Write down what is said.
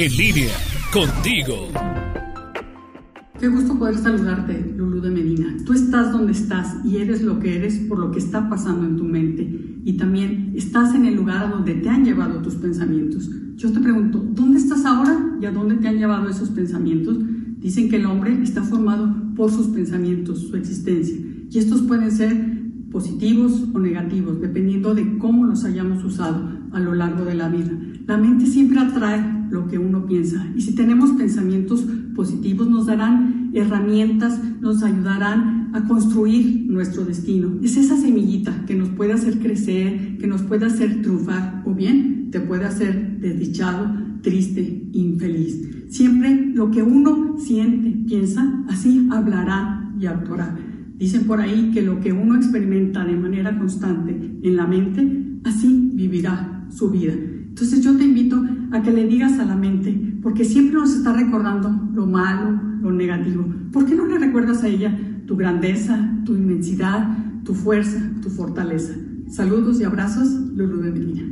En línea, contigo. Qué gusto poder saludarte, Lulu de Medina. Tú estás donde estás y eres lo que eres por lo que está pasando en tu mente. Y también estás en el lugar a donde te han llevado tus pensamientos. Yo te pregunto, ¿dónde estás ahora y a dónde te han llevado esos pensamientos? Dicen que el hombre está formado por sus pensamientos, su existencia. Y estos pueden ser positivos o negativos, dependiendo de cómo los hayamos usado a lo largo de la vida. La mente siempre atrae lo que uno piensa y si tenemos pensamientos positivos nos darán herramientas, nos ayudarán a construir nuestro destino. Es esa semillita que nos puede hacer crecer, que nos puede hacer triunfar o bien te puede hacer desdichado, triste, infeliz. Siempre lo que uno siente, piensa, así hablará y actuará. Dicen por ahí que lo que uno experimenta de manera constante en la mente, así vivirá su vida. Entonces yo te invito a que le digas a la mente, porque siempre nos está recordando lo malo, lo negativo. ¿Por qué no le recuerdas a ella tu grandeza, tu inmensidad, tu fuerza, tu fortaleza? Saludos y abrazos, Lulu de Medina.